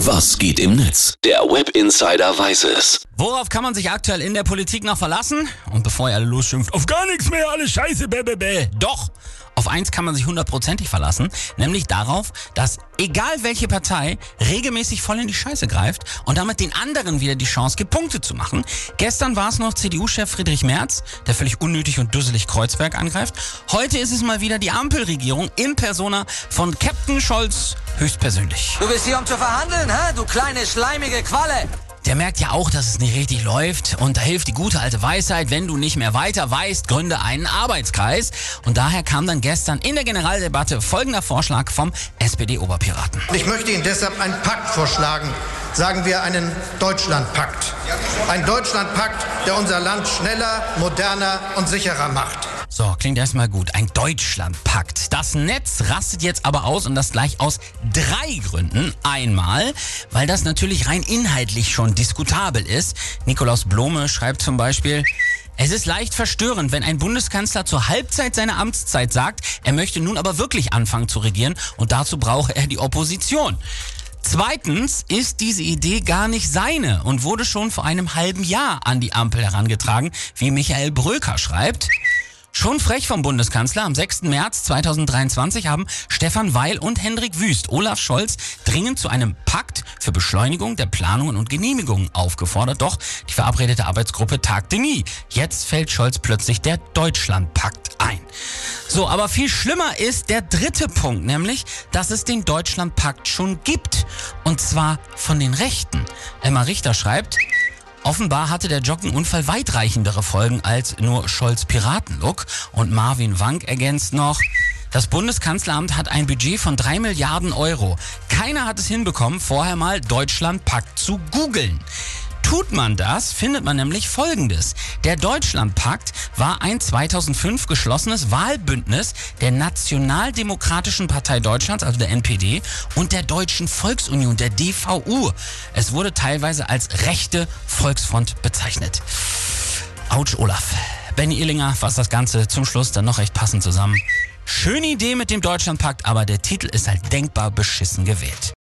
Was geht im Netz? Der Web Insider weiß es. Worauf kann man sich aktuell in der Politik noch verlassen? Und bevor ihr alle losschimpft, auf gar nichts mehr, alles scheiße, bäh, bäh, bäh. Doch, auf eins kann man sich hundertprozentig verlassen, nämlich darauf, dass egal welche Partei regelmäßig voll in die Scheiße greift und damit den anderen wieder die Chance gibt, Punkte zu machen. Gestern war es noch CDU-Chef Friedrich Merz, der völlig unnötig und dusselig Kreuzberg angreift. Heute ist es mal wieder die Ampelregierung in Persona von Captain Scholz höchstpersönlich. Du bist hier, um zu verhandeln, hä? Du kleine, schleimige Qualle. Der merkt ja auch, dass es nicht richtig läuft und da hilft die gute alte Weisheit, wenn du nicht mehr weiter weißt, gründe einen Arbeitskreis. Und daher kam dann gestern in der Generaldebatte folgender Vorschlag vom SPD-Oberpiraten. Ich möchte Ihnen deshalb einen Pakt vorschlagen. Sagen wir einen Deutschlandpakt. Ein Deutschlandpakt, der unser Land schneller, moderner und sicherer macht. So, klingt erstmal gut. Ein Deutschlandpakt. Das Netz rastet jetzt aber aus und das gleich aus drei Gründen. Einmal, weil das natürlich rein inhaltlich schon diskutabel ist. Nikolaus Blome schreibt zum Beispiel, es ist leicht verstörend, wenn ein Bundeskanzler zur Halbzeit seiner Amtszeit sagt, er möchte nun aber wirklich anfangen zu regieren und dazu brauche er die Opposition. Zweitens ist diese Idee gar nicht seine und wurde schon vor einem halben Jahr an die Ampel herangetragen, wie Michael Bröker schreibt. Schon frech vom Bundeskanzler. Am 6. März 2023 haben Stefan Weil und Hendrik Wüst Olaf Scholz dringend zu einem Pakt für Beschleunigung der Planungen und Genehmigungen aufgefordert. Doch die verabredete Arbeitsgruppe tagte nie. Jetzt fällt Scholz plötzlich der Deutschlandpakt ein. So, aber viel schlimmer ist der dritte Punkt, nämlich, dass es den Deutschlandpakt schon gibt. Und zwar von den Rechten. Emma Richter schreibt, Offenbar hatte der Joggenunfall weitreichendere Folgen als nur Scholz Piratenlook. Und Marvin Wank ergänzt noch, das Bundeskanzleramt hat ein Budget von drei Milliarden Euro. Keiner hat es hinbekommen, vorher mal Deutschlandpakt zu googeln. Tut man das, findet man nämlich Folgendes. Der Deutschlandpakt war ein 2005 geschlossenes Wahlbündnis der Nationaldemokratischen Partei Deutschlands, also der NPD, und der Deutschen Volksunion, der DVU. Es wurde teilweise als rechte Volksfront bezeichnet. Autsch, Olaf. Benny Illinger fasst das Ganze zum Schluss dann noch recht passend zusammen. Schöne Idee mit dem Deutschlandpakt, aber der Titel ist halt denkbar beschissen gewählt.